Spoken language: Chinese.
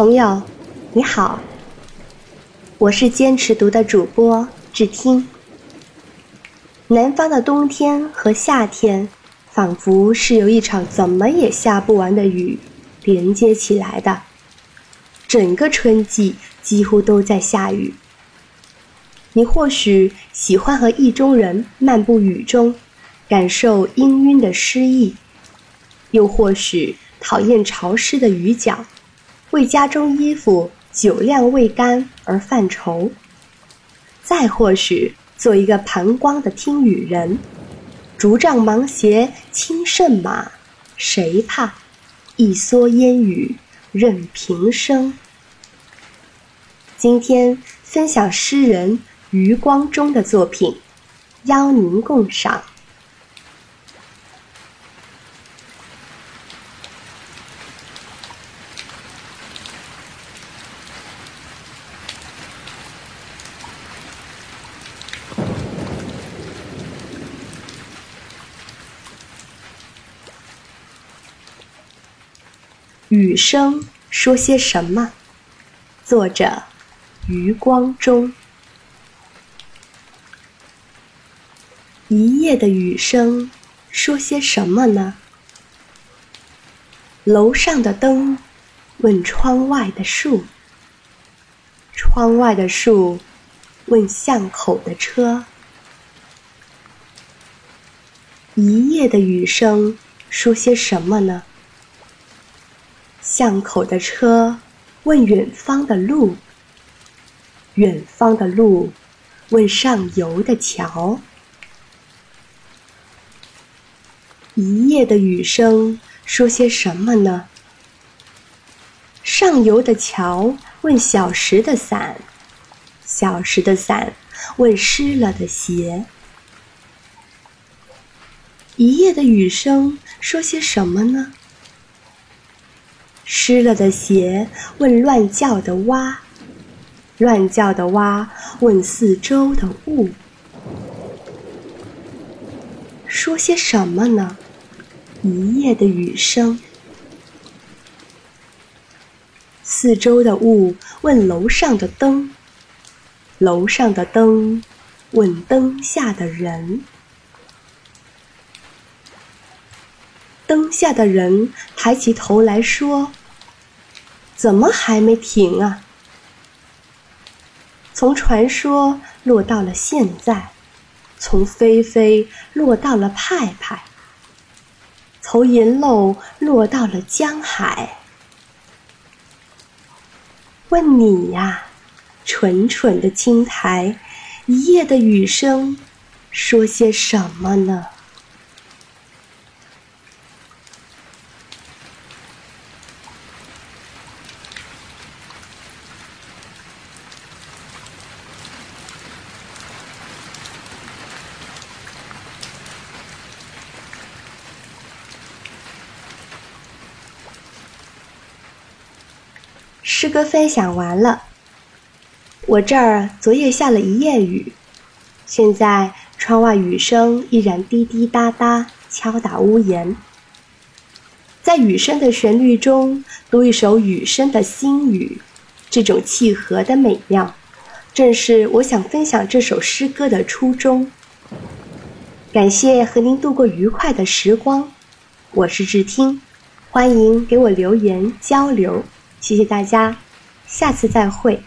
朋友，你好，我是坚持读的主播志听。南方的冬天和夏天，仿佛是由一场怎么也下不完的雨连接起来的。整个春季几乎都在下雨。你或许喜欢和意中人漫步雨中，感受氤氲的诗意；又或许讨厌潮湿的雨脚，为家中衣服酒量未干而犯愁；再或许做一个旁观的听雨人，竹杖芒鞋轻胜马，谁怕？一蓑烟雨任平生。今天分享诗人。余光中的作品，邀您共赏。雨声说些什么？作者：余光中。一夜的雨声，说些什么呢？楼上的灯，问窗外的树；窗外的树，问巷口的车。一夜的雨声，说些什么呢？巷口的车，问远方的路；远方的路，问上游的桥。一夜的雨声说些什么呢？上游的桥问小石的伞，小石的伞问湿了的鞋。一夜的雨声说些什么呢？湿了的鞋问乱叫的蛙，乱叫的蛙问四周的雾。说些什么呢？一夜的雨声，四周的雾问楼上的灯，楼上的灯问灯下的人，灯下的人抬起头来说：“怎么还没停啊？”从传说落到了现在。从飞飞落到了派派，从银漏落到了江海。问你呀，蠢蠢的青苔，一夜的雨声，说些什么呢？诗歌分享完了，我这儿昨夜下了一夜雨，现在窗外雨声依然滴滴答答敲打屋檐。在雨声的旋律中读一首雨声的心语，这种契合的美妙，正是我想分享这首诗歌的初衷。感谢和您度过愉快的时光，我是志听，欢迎给我留言交流。谢谢大家，下次再会。